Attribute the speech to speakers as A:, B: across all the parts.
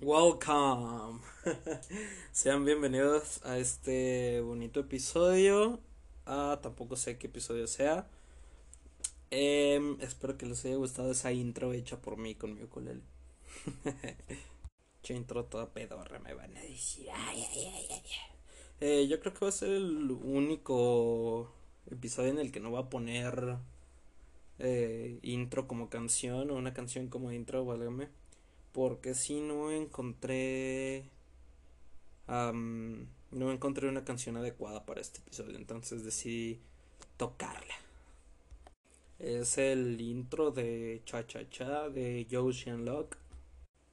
A: Welcome. Sean bienvenidos a este bonito episodio. Ah, tampoco sé qué episodio sea. Em, espero que les haya gustado esa intro hecha por mí con mi ukulele. intro toda pedorra, me van a decir. Eh, yo creo que va a ser el único episodio en el que no va a poner eh, intro como canción o una canción como intro, válgame. Porque si no encontré. no encontré una canción adecuada para este episodio. Entonces decidí tocarla. Es el intro de Cha Cha Cha de Joe Shenlock.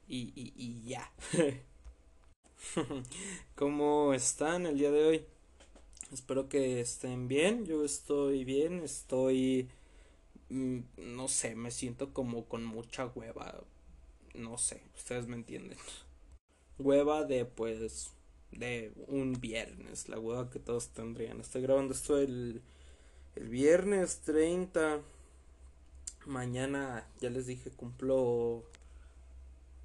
A: Y, y, y ya. ¿Cómo están el día de hoy? Espero que estén bien. Yo estoy bien. Estoy. Mm, no sé, me siento como con mucha hueva. No sé, ustedes me entienden. Hueva de pues. de un viernes. La hueva que todos tendrían. Estoy grabando esto el. el viernes 30 mañana, ya les dije, cumplo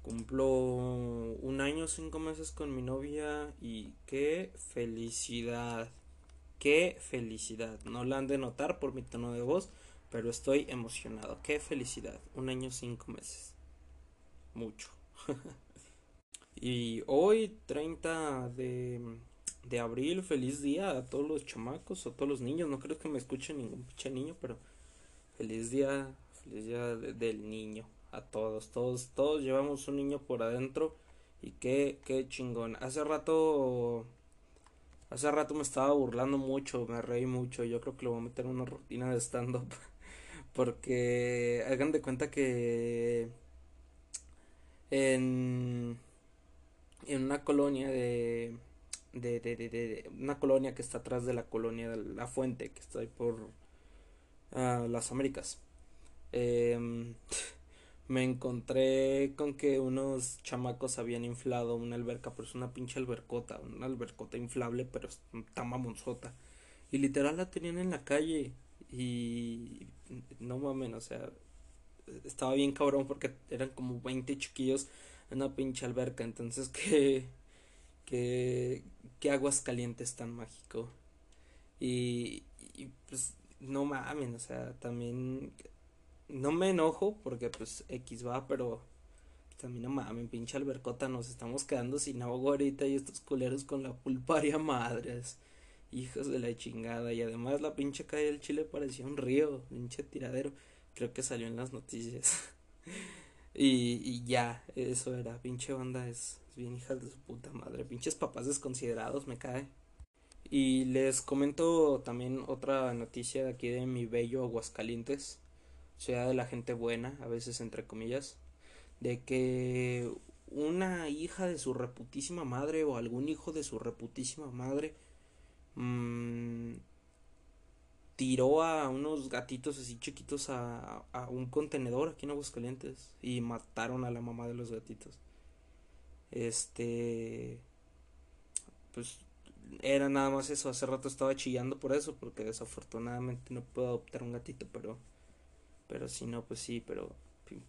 A: cumplo un año, cinco meses con mi novia y qué felicidad, qué felicidad. No la han de notar por mi tono de voz, pero estoy emocionado. Qué felicidad, un año, cinco meses. Mucho. y hoy, 30 de, de abril, feliz día a todos los chamacos, a todos los niños. No creo que me escuche ningún pinche niño, pero feliz día Feliz día del niño. A todos, todos, todos llevamos un niño por adentro. Y qué, qué chingón. Hace rato. Hace rato me estaba burlando mucho, me reí mucho. Yo creo que lo voy a meter en una rutina de stand-up. Porque hagan de cuenta que en, en una colonia de de, de, de, una colonia que está atrás de la colonia de la fuente que está ahí por uh, las Américas eh, me encontré con que unos chamacos habían inflado una alberca, pero es una pinche albercota, una albercota inflable, pero está mamonzota. Y literal la tenían en la calle. Y no mames, o sea, estaba bien cabrón porque eran como 20 chiquillos en una pinche alberca. Entonces, ¿qué, qué, qué aguas calientes tan mágico? Y, y pues, no mames, o sea, también no me enojo porque pues X va, pero también no mames, pinche albercota, nos estamos quedando sin agua ahorita y estos culeros con la pulparia madres. Hijos de la chingada. Y además la pinche calle del Chile parecía un río, pinche tiradero. Creo que salió en las noticias. y, y ya, eso era. Pinche banda es, es bien hijas de su puta madre. Pinches papás desconsiderados, me cae. Y les comento también otra noticia de aquí de mi bello Aguascalientes sea de la gente buena, a veces entre comillas, de que una hija de su reputísima madre o algún hijo de su reputísima madre mmm, tiró a unos gatitos así chiquitos a, a un contenedor aquí en Aguascalientes y mataron a la mamá de los gatitos. Este, pues era nada más eso. Hace rato estaba chillando por eso, porque desafortunadamente no puedo adoptar un gatito, pero pero si no, pues sí, pero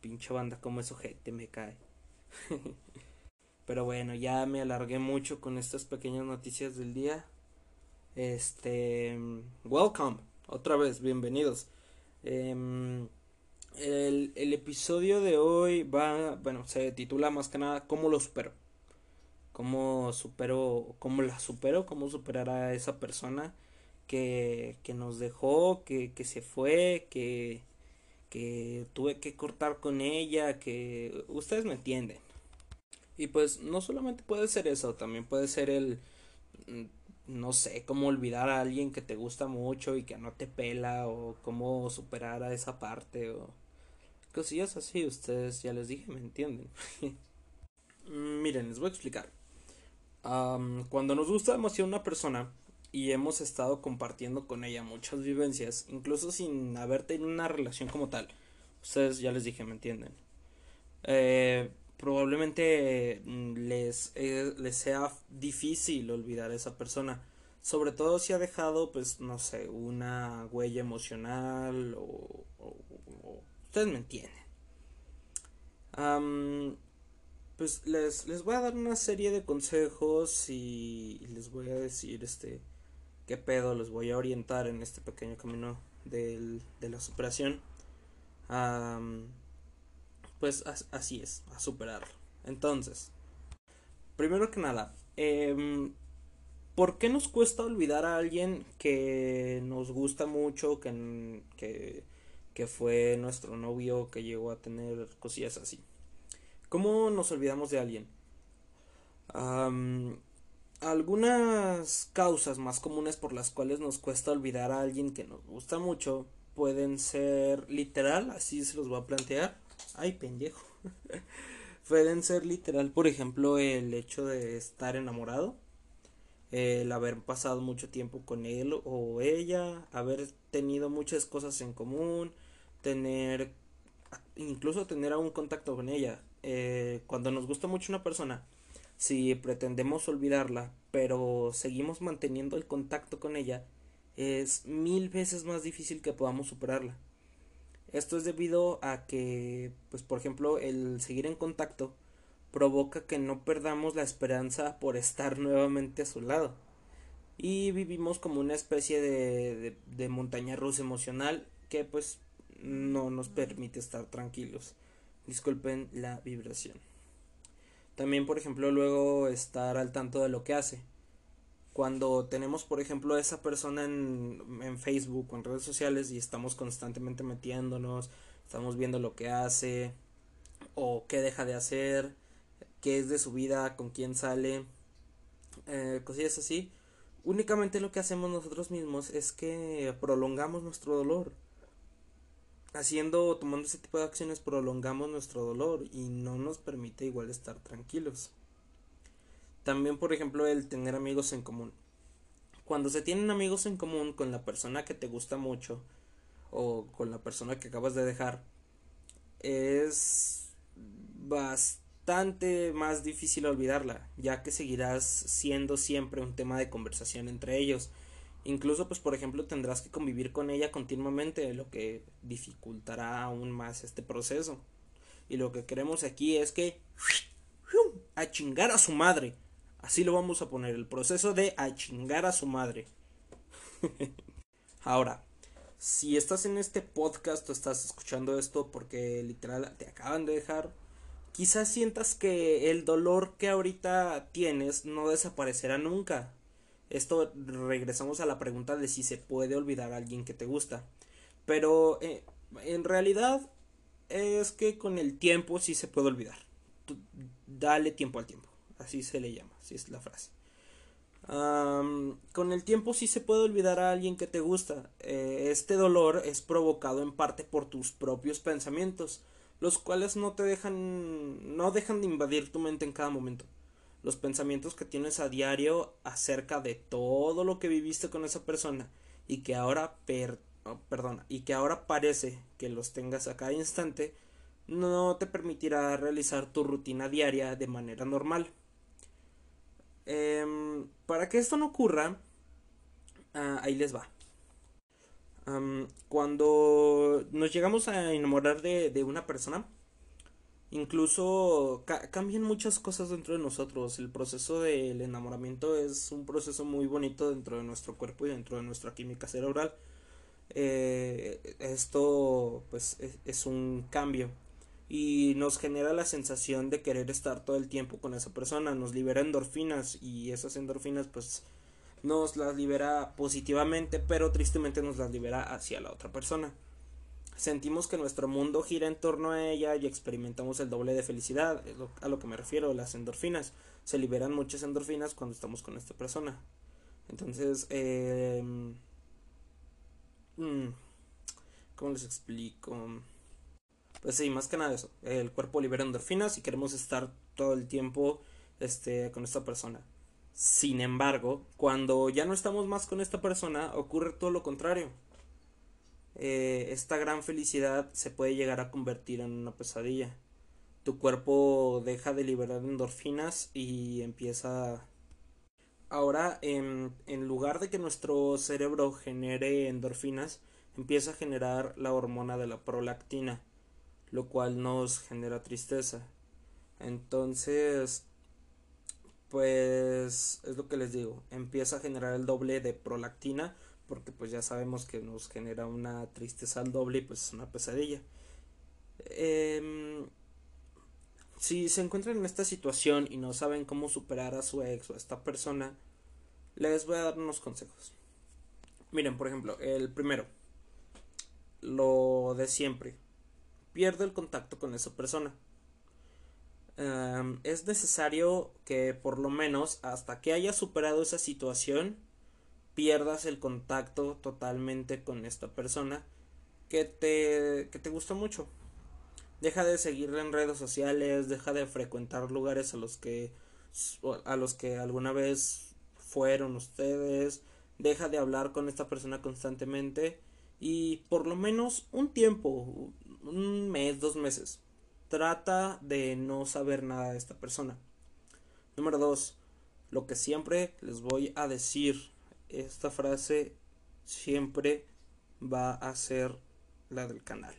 A: pinche banda como es ojete me cae. pero bueno, ya me alargué mucho con estas pequeñas noticias del día. Este, welcome, otra vez, bienvenidos. Em, el, el episodio de hoy va, bueno, se titula más que nada ¿Cómo lo supero? ¿Cómo supero, cómo la supero? ¿Cómo superar a esa persona que, que nos dejó, que, que se fue, que, que tuve que cortar con ella, que ustedes me entienden. Y pues no solamente puede ser eso, también puede ser el, mm, no sé, cómo olvidar a alguien que te gusta mucho y que no te pela, o cómo superar a esa parte, o cosillas así, ustedes ya les dije, me entienden. Miren, les voy a explicar. cuando nos gusta demasiado una persona, y hemos estado compartiendo con ella muchas vivencias, incluso sin haber tenido una relación como tal. Ustedes ya les dije, ¿me entienden? Eh, probablemente mm, les, eh, les sea difícil olvidar a esa persona. Sobre todo si ha dejado, pues, no sé, una huella emocional o... ustedes me entienden. pues les, les voy a dar una serie de consejos y, les voy a decir, este, qué pedo, les voy a orientar en este pequeño camino de la superación pues así es, a superarlo. Entonces, primero que nada, eh, ¿por qué nos cuesta olvidar a alguien que nos gusta mucho, que, que, que fue nuestro novio, que llegó a tener cosillas así? ¿Cómo nos olvidamos de alguien? Algunas causas más comunes por las cuales nos cuesta olvidar a alguien que nos gusta mucho pueden ser literal, así se los voy a plantear, Ay, pendejo. Pueden ser literal, por ejemplo, el hecho de estar enamorado, el haber pasado mucho tiempo con él o ella, haber tenido muchas cosas en común, tener, incluso tener algún contacto con ella. Eh, cuando nos gusta mucho una persona, si pretendemos olvidarla, pero seguimos manteniendo el contacto con ella, es mil veces más difícil que podamos superarla. Esto es debido a que, pues por ejemplo, el seguir en contacto provoca que no perdamos la esperanza por estar nuevamente a su lado. Y vivimos como una especie de, de, montaña rusa emocional que pues no nos permite estar tranquilos. Disculpen la vibración. También, por ejemplo, luego estar al tanto de lo que hace cuando tenemos, por ejemplo, a esa persona en, en Facebook o en redes sociales y estamos constantemente metiéndonos, estamos viendo lo que hace o qué deja de hacer, qué es de su vida, con quién sale, eh, cosillas así, únicamente lo que hacemos nosotros mismos es que prolongamos nuestro dolor. Haciendo, tomando ese tipo de acciones, prolongamos nuestro dolor y no nos permite igual estar tranquilos. También, por ejemplo, el tener amigos en común. Cuando se tienen amigos en común con la persona que te gusta mucho o con la persona que acabas de dejar, es bastante más difícil olvidarla, ya que seguirás siendo siempre un tema de conversación entre ellos. Incluso, pues, por ejemplo, tendrás que convivir con ella continuamente, lo que dificultará aún más este proceso. Y lo que queremos aquí es que a chingar a su madre. Así lo vamos a poner, el proceso de a chingar a su madre. Ahora, si estás en este podcast o estás escuchando esto porque literal te acaban de dejar, quizás sientas que el dolor que ahorita tienes no desaparecerá nunca. Esto regresamos a la pregunta de si se puede olvidar a alguien que te gusta. Pero eh, en realidad es que con el tiempo sí se puede olvidar. dale tiempo al tiempo así se le llama, así es la frase. con el tiempo sí se puede olvidar a alguien que te gusta. Eh, este dolor es provocado en parte por tus propios pensamientos, los cuales no te dejan, no dejan de invadir tu mente en cada momento. Los pensamientos que tienes a diario acerca de todo lo que viviste con esa persona y que ahora oh, perdona, y que ahora parece que los tengas a cada instante, no te permitirá realizar tu rutina diaria de manera normal. Em, para que esto no ocurra, ah, ahí les va. cuando nos llegamos a enamorar de, una persona, incluso cambian muchas cosas dentro de nosotros. El proceso del enamoramiento es un proceso muy bonito dentro de nuestro cuerpo y dentro de nuestra química cerebral. Eh, esto pues es un cambio y nos genera la sensación de querer estar todo el tiempo con esa persona, nos libera endorfinas y esas endorfinas pues nos las libera positivamente, pero tristemente nos las libera hacia la otra persona. Sentimos que nuestro mundo gira en torno a ella y experimentamos el doble de felicidad, a lo que me refiero, las endorfinas. Se liberan muchas endorfinas cuando estamos con esta persona. Entonces, eh, ¿cómo les explico? Pues sí, más que nada eso. El cuerpo libera endorfinas y queremos estar todo el tiempo este, con esta persona. Sin embargo, cuando ya no estamos más con esta persona, ocurre todo lo contrario. Eh, esta gran felicidad se puede llegar a convertir en una pesadilla. tu cuerpo deja de liberar endorfinas y empieza ahora en, en, lugar de que nuestro cerebro genere endorfinas empieza a generar la hormona de la prolactina lo cual nos genera tristeza entonces pues es lo que les digo empieza a generar el doble de prolactina porque pues ya sabemos que nos genera una tristeza al doble y pues es una pesadilla eh, si se encuentran en esta situación y no saben cómo superar a su ex o a esta persona, les voy a dar unos consejos. Miren, por ejemplo, el primero, lo de siempre, pierde el contacto con esa persona. Um, es necesario que por lo menos hasta que hayas superado esa situación, pierdas el contacto totalmente con esta persona que te, que te gustó mucho deja de seguirle en redes sociales, deja de frecuentar lugares a los que a los que alguna vez fueron ustedes, deja de hablar con esta persona constantemente y por lo menos un tiempo, un mes, dos meses, trata de no saber nada de esta persona. Número dos, lo que siempre les voy a decir, esta frase siempre va a ser la del canal.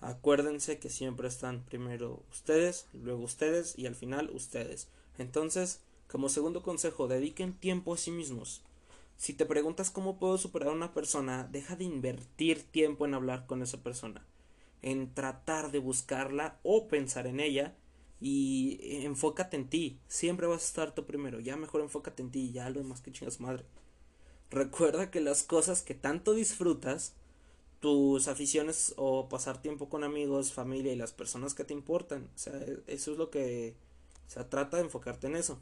A: Acuérdense que siempre están primero ustedes, luego ustedes y al final ustedes. Entonces, como segundo consejo, dediquen tiempo a sí mismos. Si te preguntas cómo puedo superar a una persona, deja de invertir tiempo en hablar con esa persona, en tratar de buscarla o pensar en ella y enfócate en ti. Siempre vas a estar tú primero. Ya mejor enfócate en ti, ya lo demás que chingas madre. Recuerda que las cosas que tanto disfrutas tus aficiones o pasar tiempo con amigos, familia y las personas que te importan. O sea, eso es lo que... O sea, trata de enfocarte en eso.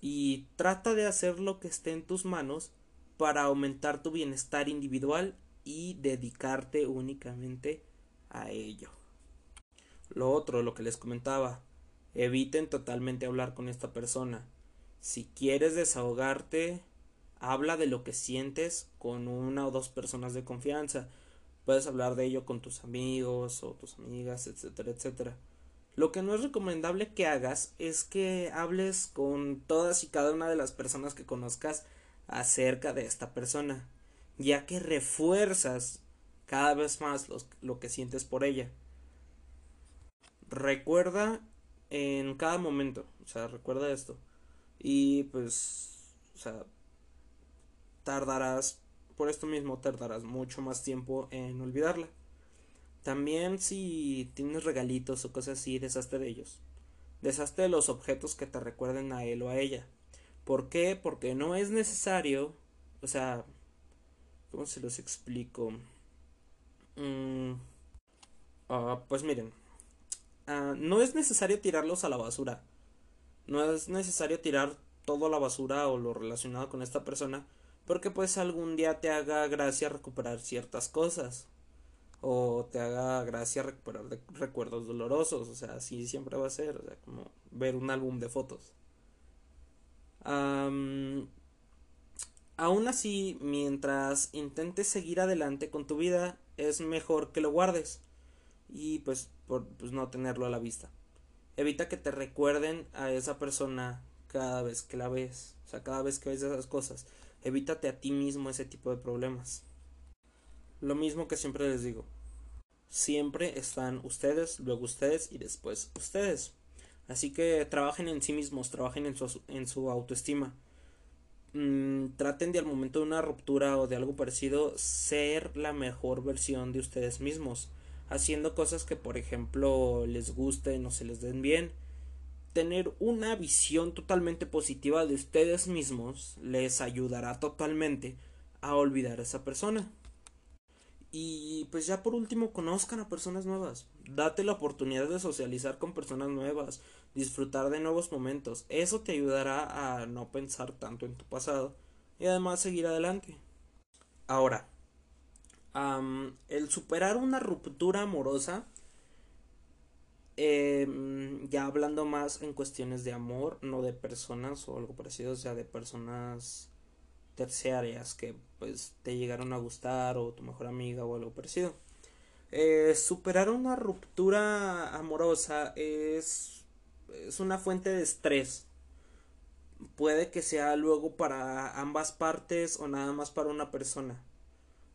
A: Y trata de hacer lo que esté en tus manos para aumentar tu bienestar individual y dedicarte únicamente a ello. Lo otro, lo que les comentaba, eviten totalmente hablar con esta persona. Si quieres desahogarte, habla de lo que sientes con una o dos personas de confianza. Puedes hablar de ello con tus amigos o tus amigas, etcétera, etcétera. Lo que no es recomendable que hagas es que hables con todas y cada una de las personas que conozcas acerca de esta persona, ya que refuerzas cada vez más lo que sientes por ella. Recuerda en cada momento, o sea, recuerda esto. Y pues, o sea, tardarás, por esto mismo tardarás mucho más tiempo en olvidarla. También si tienes regalitos o cosas así, deshazte de ellos. Deshazte de los objetos que te recuerden a él o a ella. ¿Por qué? Porque no es necesario, o sea, ¿cómo se los explico? Mm, ah, pues miren, ah, no es necesario tirarlos a la basura. No es necesario tirar todo a la basura o lo relacionado con esta persona porque pues algún día te haga gracia recuperar ciertas cosas o te haga gracia recuperar recuerdos dolorosos, o sea, así siempre va a ser, o sea, como ver un álbum de fotos. aún así, mientras intentes seguir adelante con tu vida, es mejor que lo guardes y pues, por, pues no tenerlo a la vista. Evita que te recuerden a esa persona cada vez que la ves, o sea, cada vez que ves esas cosas. Evítate a ti mismo ese tipo de problemas. Lo mismo que siempre les digo. Siempre están ustedes, luego ustedes y después ustedes. Así que trabajen en sí mismos, trabajen en su, en su autoestima. Mm, traten de al momento de una ruptura o de algo parecido ser la mejor versión de ustedes mismos. Haciendo cosas que por ejemplo les gusten o se les den bien tener una visión totalmente positiva de ustedes mismos les ayudará totalmente a olvidar a esa persona. Y pues ya por último, conozcan a personas nuevas. Date la oportunidad de socializar con personas nuevas, disfrutar de nuevos momentos. Eso te ayudará a no pensar tanto en tu pasado y además seguir adelante. Ahora, el superar una ruptura amorosa Em, ya hablando más en cuestiones de amor, no de personas o algo parecido, o sea, de personas terciarias que pues te llegaron a gustar o tu mejor amiga o algo parecido. Eh, superar una ruptura amorosa es, es una fuente de estrés. Puede que sea luego para ambas partes o nada más para una persona.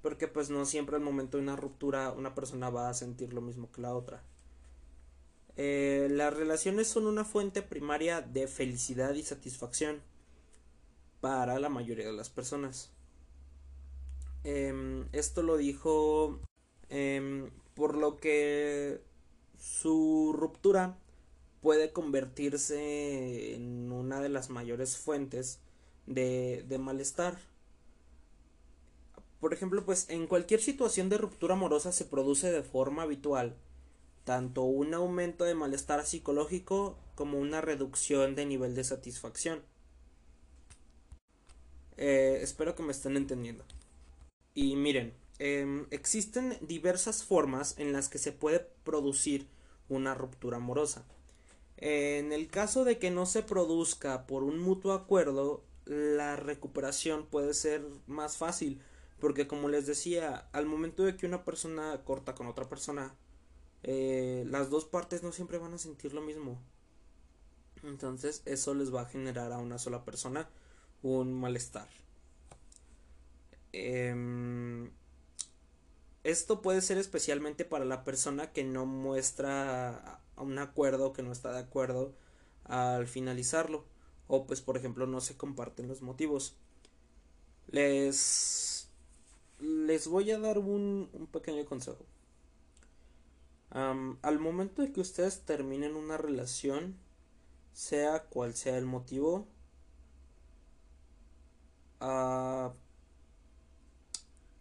A: Porque pues no siempre al momento de una ruptura una persona va a sentir lo mismo que la otra. Eh, las relaciones son una fuente primaria de felicidad y satisfacción para la mayoría de las personas. Em, esto lo dijo em, por lo que su ruptura puede convertirse en una de las mayores fuentes de, de malestar. Por ejemplo, pues en cualquier situación de ruptura amorosa se produce de forma habitual tanto un aumento de malestar psicológico como una reducción de nivel de satisfacción. Eh, espero que me estén entendiendo. Y miren, em, existen diversas formas en las que se puede producir una ruptura amorosa. En el caso de que no se produzca por un mutuo acuerdo, la recuperación puede ser más fácil, porque como les decía, al momento de que una persona corta con otra persona, eh, las dos partes no siempre van a sentir lo mismo. Entonces eso les va a generar a una sola persona un malestar. Em, esto puede ser especialmente para la persona que no muestra un acuerdo, que no está de acuerdo al finalizarlo. O pues por ejemplo no se comparten los motivos. Les, les voy a dar un, un pequeño consejo. Al momento de que ustedes terminen una relación, sea cual sea el motivo, uh,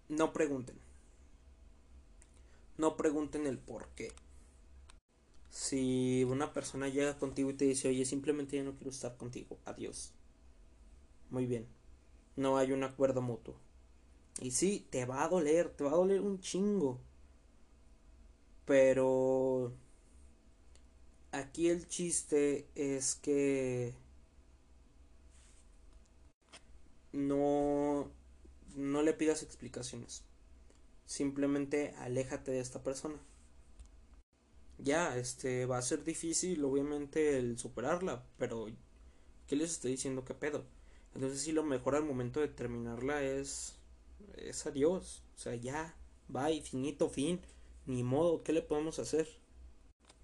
A: no pregunten. No pregunten el por qué. Si una persona llega contigo y te dice, oye, simplemente ya no quiero estar contigo, adiós. Muy bien. No hay un acuerdo mutuo. Y sí, te va a doler, te va a doler un chingo. Pero aquí el chiste es que no no le pidas explicaciones. Simplemente aléjate de esta persona. Ya, este va a ser difícil obviamente el superarla, pero ¿qué les estoy diciendo qué pedo? Entonces sí lo mejor al momento de terminarla es es adiós, o sea, ya, bye, finito, fin, ni modo, ¿qué le podemos hacer?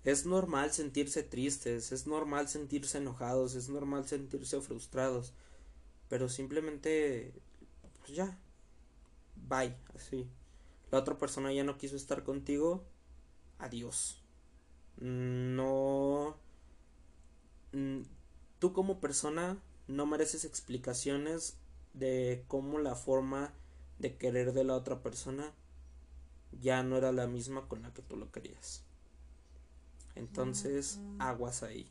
A: Es normal sentirse tristes, es normal sentirse enojados, es normal sentirse frustrados, pero simplemente pues ya, bye, así. La otra persona ya no quiso estar contigo, adiós. No... Mm, tú como persona no mereces explicaciones de cómo la forma de querer de la otra persona ya no era la misma con la que tú lo querías. Entonces, aguas ahí.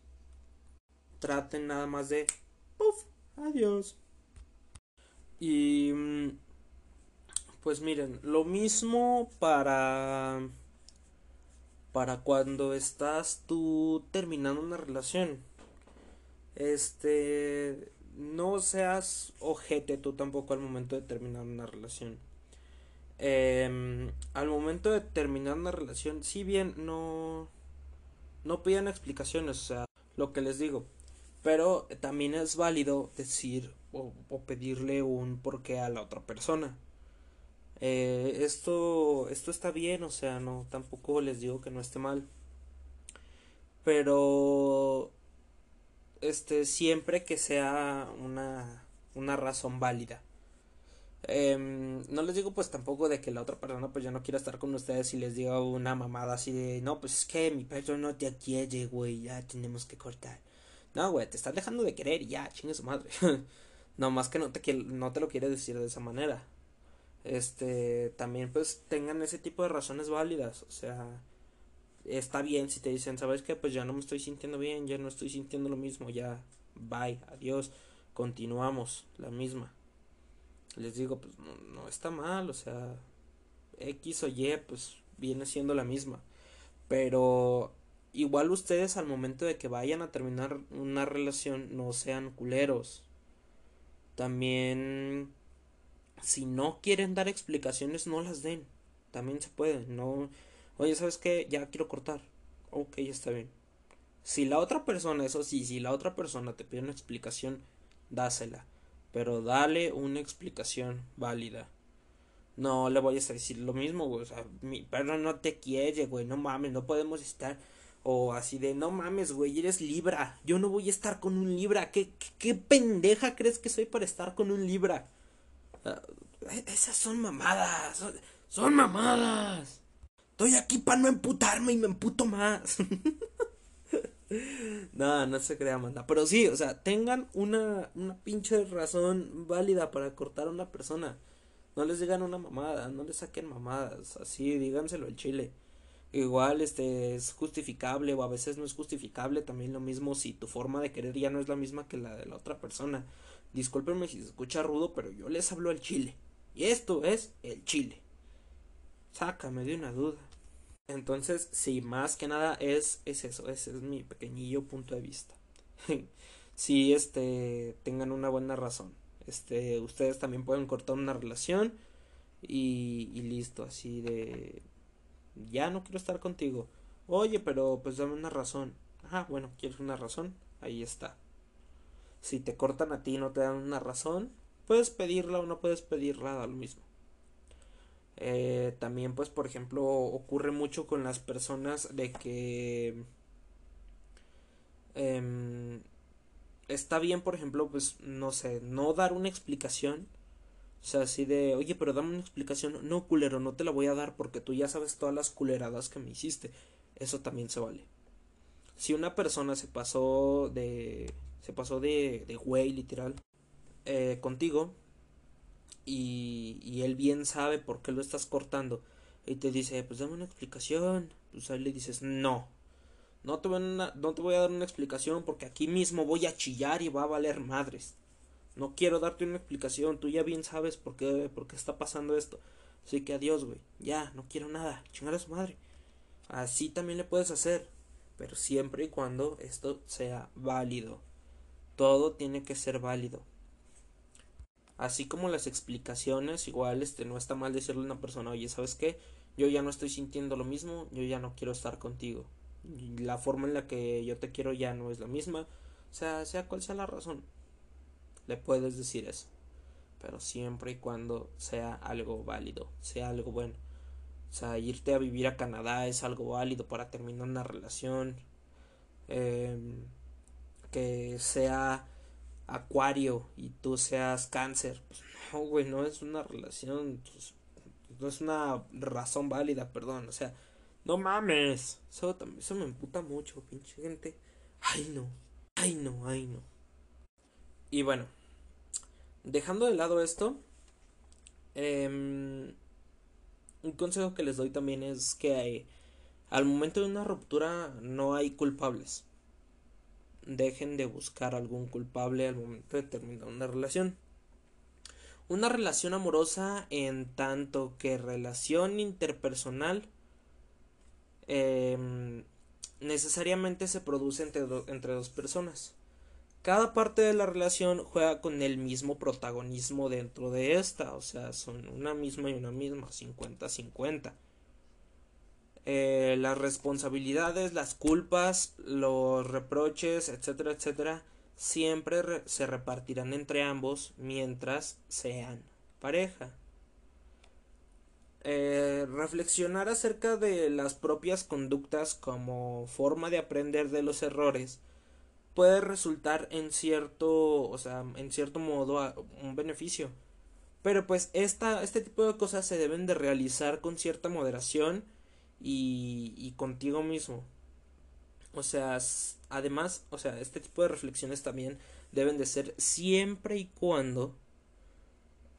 A: Traten nada más de... ¡Puf! Adiós. Y mm, pues miren, lo mismo para para cuando estás tú terminando una relación. Este no seas ojete tú tampoco al momento de terminar una relación. Em, al momento de terminar una relación, si bien no no pidan explicaciones, o sea, lo que les digo, pero también es válido decir o, pedirle un porqué a la otra persona. Eh, esto, esto está bien, o sea, no, tampoco les digo que no esté mal. Pero, este, siempre que sea una, una razón válida. Em, no les digo pues tampoco de que la otra persona pues ya no quiera estar con ustedes y les diga una mamada así de no pues es que mi perro no te quiere güey ya tenemos que cortar no, güey, te estás dejando de querer y ya, chingue su madre. no, más que no te, no te lo quiere decir de esa manera. Este, también pues tengan ese tipo de razones válidas. O sea, está bien si te dicen, ¿sabes qué? Pues ya no me estoy sintiendo bien, ya no estoy sintiendo lo mismo, ya, bye, adiós, continuamos, la misma. Les digo, pues no, no está mal, o sea, X o Y, pues viene siendo la misma. Pero igual ustedes al momento de que vayan a terminar una relación no sean culeros. También si no quieren dar explicaciones no las den. También se puede, no Oye, ¿sabes qué? Ya quiero cortar. Ok, está bien. Si la otra persona, eso sí, si la otra persona te pide una explicación, dásela. Pero dale una explicación válida. No le voy a decir lo mismo, güey. O sea, mi perro no te quiere, güey. No mames, no podemos estar. O así de, no mames, güey, eres Libra. Yo no voy a estar con un Libra. ¿Qué, qué, pendeja crees que soy para estar con un Libra? Ah, esas son mamadas. Son, mamadas. Estoy aquí para no emputarme y me emputo más. no, no se crea, manda. Pero sí, o sea, tengan una, una pinche razón válida para cortar a una persona. No les digan una mamada, no les saquen mamadas. Así, díganselo al chile igual este es justificable o a veces no es justificable también lo mismo si tu forma de querer ya no es la misma que la de la otra persona discúlpenme si se escucha rudo pero yo les hablo al chile y esto es el chile sácame de una duda entonces sí más que nada es es eso ese es mi pequeñillo punto de vista si este tengan una buena razón este ustedes también pueden cortar una relación y, listo así de ya no quiero estar contigo. Oye, pero pues dame una razón. Ah, bueno, ¿quieres una razón? Ahí está. Si te cortan a ti y no te dan una razón, puedes pedirla o no puedes pedirla, da lo mismo. Eh, también, pues, por ejemplo, ocurre mucho con las personas de que em, está bien, por ejemplo, pues, no sé, no dar una explicación o sea, así de, oye, pero dame una explicación. No, culero, no te la voy a dar porque tú ya sabes todas las culeradas que me hiciste. Eso también se vale. Si una persona se pasó de. se pasó de, de güey, literal, eh, contigo, y, él bien sabe por qué lo estás cortando, y te dice, pues dame una explicación, pues ahí le dices, no. No te, voy a, no te voy a dar una explicación porque aquí mismo voy a chillar y va a valer madres. No quiero darte una explicación, tú ya bien sabes por qué, por qué está pasando esto. Así que adiós, güey. Ya, no quiero nada. Chingar a su madre. Así también le puedes hacer. Pero siempre y cuando esto sea válido. Todo tiene que ser válido. Así como las explicaciones, igual este no está mal decirle a una persona, oye, ¿sabes qué? Yo ya no estoy sintiendo lo mismo, yo ya no quiero estar contigo. La forma en la que yo te quiero ya no es la misma. O sea, sea cual sea la razón le puedes decir eso. Pero siempre y cuando sea algo válido, sea algo bueno. O sea, irte a vivir a Canadá es algo válido para terminar una relación. Em, que sea acuario y tú seas cáncer. Pues no, güey, no es una relación. Pues, no es una razón válida, perdón. O sea, no mames. Eso, eso me emputa mucho, pinche gente. Ay, no. Ay, no, ay, no. Y bueno, Dejando de lado esto, em, un consejo que les doy también es que al momento de una ruptura no hay culpables. Dejen de buscar algún culpable al momento de terminar una relación. Una relación amorosa en tanto que relación interpersonal em, necesariamente se produce entre, entre dos personas. Cada parte de la relación juega con el mismo protagonismo dentro de esta, o sea, son una misma y una misma, 50-50. Eh, las responsabilidades, las culpas, los reproches, etcétera, etcétera, siempre se repartirán entre ambos mientras sean pareja. Eh, reflexionar acerca de las propias conductas como forma de aprender de los errores puede resultar en cierto, o sea, en cierto modo un beneficio. Pero pues esta, este tipo de cosas se deben de realizar con cierta moderación y, contigo mismo. O sea, además, o sea, este tipo de reflexiones también deben de ser siempre y cuando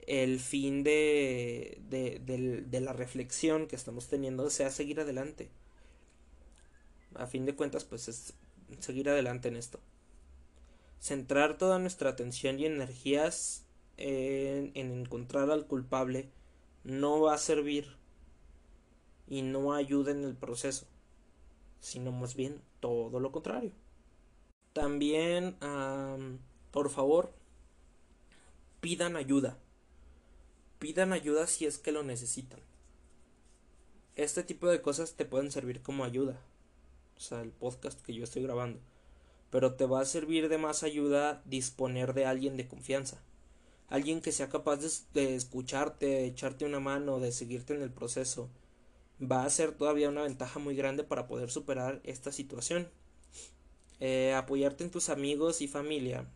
A: el fin de, de, de, de la reflexión que estamos teniendo sea seguir adelante. A fin de cuentas, pues es seguir adelante en esto. Centrar toda nuestra atención y energías en, encontrar al culpable no va a servir y no ayuda en el proceso, sino más bien todo lo contrario. También, por favor, pidan ayuda. Pidan ayuda si es que lo necesitan. este tipo de cosas te pueden servir como ayuda. O sea, el podcast que yo estoy grabando. Pero te va a servir de más ayuda disponer de alguien de confianza. Alguien que sea capaz de, escucharte, de echarte una mano, de seguirte en el proceso. Va a ser todavía una ventaja muy grande para poder superar esta situación. Eh, apoyarte en tus amigos y familia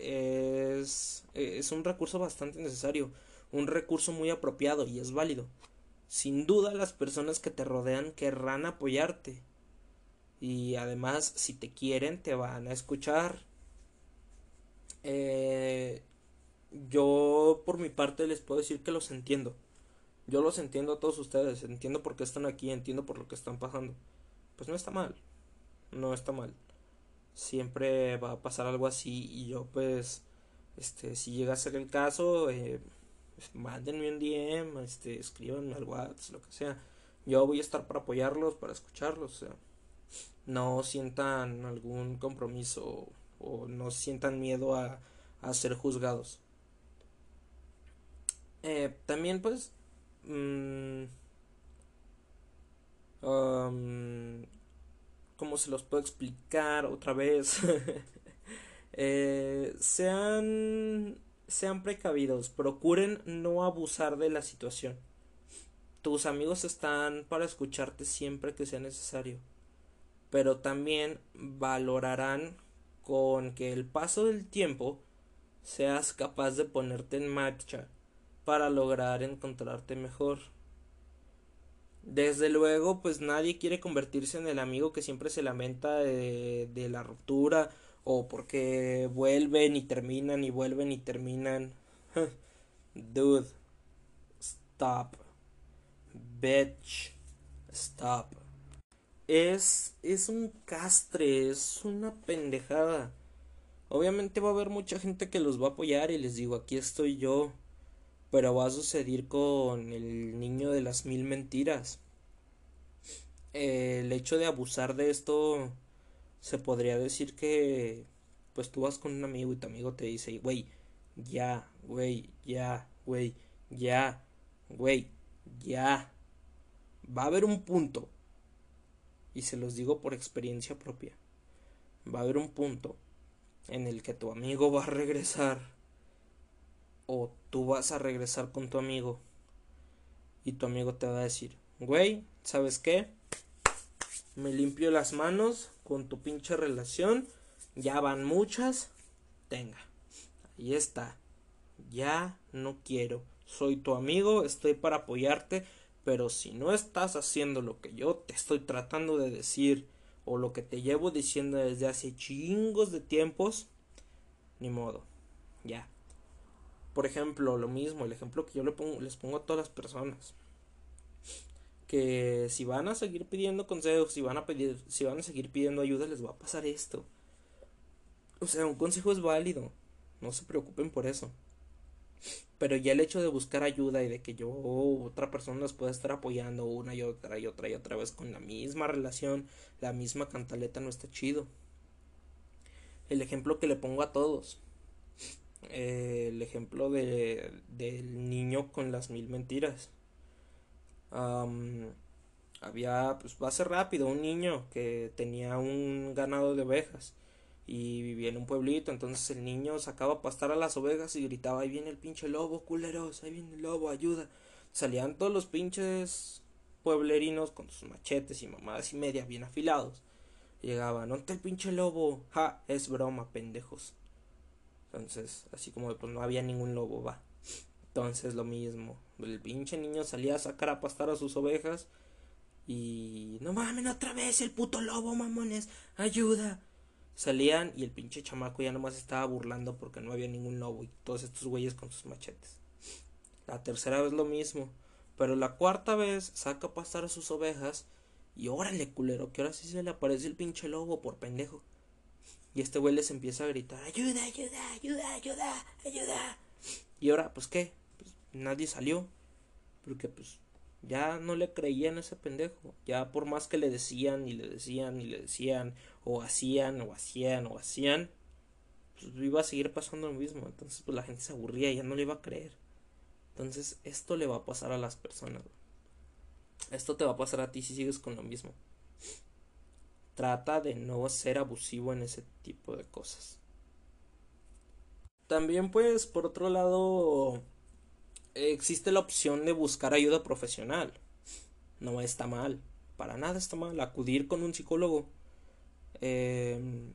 A: es, es un recurso bastante necesario, un recurso muy apropiado y es válido. Sin duda las personas que te rodean querrán apoyarte. Y además, si te quieren, te van a escuchar. Eh, yo, por mi parte, les puedo decir que los entiendo. Yo los entiendo a todos ustedes. Entiendo por qué están aquí, entiendo por lo que están pasando. Pues no está mal. No está mal siempre va a pasar algo así y yo pues este si llega a ser el caso eh, pues, mándenme un DM este escríbanme al WhatsApp lo que sea yo voy a estar para apoyarlos para escucharlos no sientan algún compromiso o no sientan miedo a, a ser juzgados eh, también pues mmm, ¿Cómo se los puedo explicar otra vez? Eh, sean, sean precavidos, procuren no abusar de la situación. Tus amigos están para escucharte siempre que sea necesario, pero también valorarán con que el paso del tiempo seas capaz de ponerte en marcha para lograr encontrarte mejor. Desde luego, pues nadie quiere convertirse en el amigo que siempre se lamenta de, la ruptura o porque vuelven y terminan y vuelven y terminan. Dude, stop. Bitch, stop. Es, es un castre, es una pendejada. Obviamente va a haber mucha gente que los va a apoyar y les digo, aquí estoy yo pero va a suceder con el niño de las mil mentiras. el hecho de abusar de esto se podría decir que pues tú vas con un amigo y tu amigo te dice, güey, ya, güey, ya, güey, ya, güey, ya. Va a haber un punto, y se los digo por experiencia propia, va a haber un punto en el que tu amigo va a regresar o tú vas a regresar con tu amigo y tu amigo te va a decir, güey, ¿sabes qué? Me limpio las manos con tu pinche relación, ya van muchas, tenga, ahí está, ya no quiero, soy tu amigo, estoy para apoyarte, pero si no estás haciendo lo que yo te estoy tratando de decir, o lo que te llevo diciendo desde hace chingos de tiempos, ni modo, ya, por ejemplo, lo mismo, el ejemplo que yo le pongo, les pongo a todas las personas. Que si van a seguir pidiendo consejos, si van a pedir, si van a seguir pidiendo ayuda, les va a pasar esto. O sea, un consejo es válido. No se preocupen por eso. Pero ya el hecho de buscar ayuda y de que yo otra persona nos pueda estar apoyando una y otra y otra y otra vez con la misma relación, la misma cantaleta no está chido. El ejemplo que le pongo a todos eh, el ejemplo de, del niño con las mil mentiras. había, pues va a ser rápido, un niño que tenía un ganado de ovejas y vivía en un pueblito, entonces el niño sacaba a pastar a las ovejas y gritaba, ahí viene el pinche lobo, culeros, ahí viene el lobo, ayuda. Salían todos los pinches pueblerinos con sus machetes y mamadas y media bien afilados. Llegaban, ¿dónde el pinche lobo? Ja, es broma, pendejos. Entonces, así como pues no había ningún lobo, va. Entonces lo mismo. El pinche niño salía a sacar a pastar a sus ovejas. Y no mames, otra vez el puto lobo, mamones. Ayuda. Salían y el pinche chamaco ya nomás estaba burlando porque no había ningún lobo. Y todos estos güeyes con sus machetes. La tercera vez lo mismo. Pero la cuarta vez saca a pastar a sus ovejas. Y órale, culero, que ahora sí se le aparece el pinche lobo por pendejo. Y este güey les empieza a gritar, ayuda, ayuda, ayuda, ayuda, ayuda. Y ahora, pues qué, pues nadie salió. Porque pues ya no le creían a ese pendejo. Ya por más que le decían y le decían y le decían, o hacían, o hacían, o hacían, pues iba a seguir pasando lo mismo. Entonces pues la gente se aburría y ya no le iba a creer. Entonces esto le va a pasar a las personas. Esto te va a pasar a ti si sigues con lo mismo. Trata de no ser abusivo en ese tipo de cosas. También pues por otro lado existe la opción de buscar ayuda profesional. No está mal, para nada está mal acudir con un psicólogo. Em,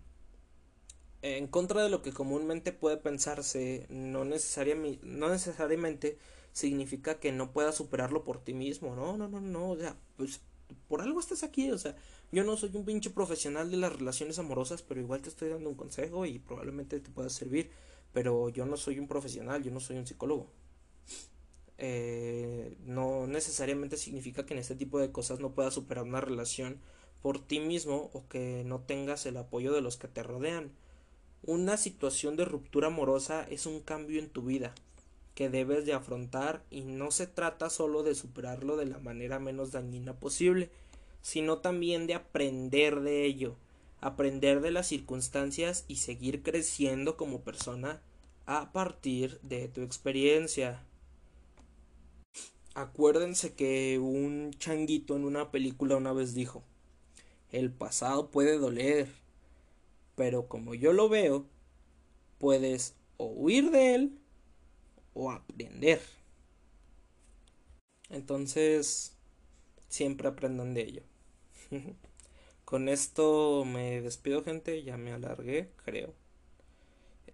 A: en contra de lo que comúnmente puede pensarse, no, necesariamente, no necesariamente significa que no puedas superarlo por ti mismo. No, no, no, no. O sea, pues por algo estás aquí. O sea, yo no soy un pinche profesional de las relaciones amorosas, pero igual te estoy dando un consejo y probablemente te pueda servir. Pero yo no soy un profesional, yo no soy un psicólogo. Eh, no necesariamente significa que en este tipo de cosas no puedas superar una relación por ti mismo o que no tengas el apoyo de los que te rodean. Una situación de ruptura amorosa es un cambio en tu vida que debes de afrontar y no se trata solo de superarlo de la manera menos dañina posible, sino también de aprender de ello, aprender de las circunstancias y seguir creciendo como persona a partir de tu experiencia. Acuérdense que un changuito en una película una vez dijo, el pasado puede doler, pero como yo lo veo, puedes o huir de él o aprender. Entonces, siempre aprendan de ello. Con esto me despido gente, ya me alargué, creo.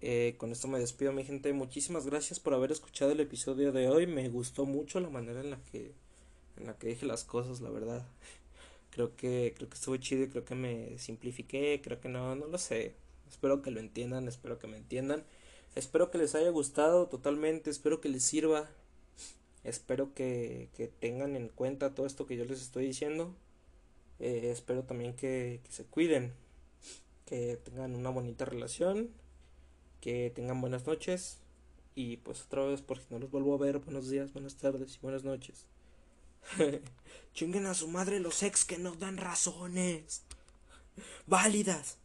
A: Eh, con esto me despido mi gente. Muchísimas gracias por haber escuchado el episodio de hoy. Me gustó mucho la manera en la que en la que dije las cosas, la verdad. Creo que creo que estuvo chido creo que me simplifiqué, creo que no, no lo sé. Espero que lo entiendan, espero que me entiendan. Espero que les haya gustado totalmente, espero que les sirva. Espero que, que tengan en cuenta todo esto que yo les estoy diciendo. Eh, espero también que, que se cuiden, que tengan una bonita relación que tengan buenas noches. Y pues otra vez, por si no los vuelvo a ver, buenos días, buenas tardes y buenas noches. Chinguen a su madre los ex que nos dan razones válidas.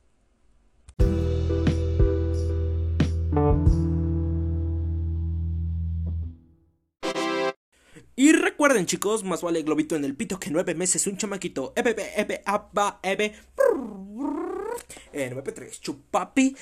A: Recuerden chicos, más vale globito en el pito que nueve meses un chamaquito. Ebe, ebe, aba, ebe. En MP3, chupapi.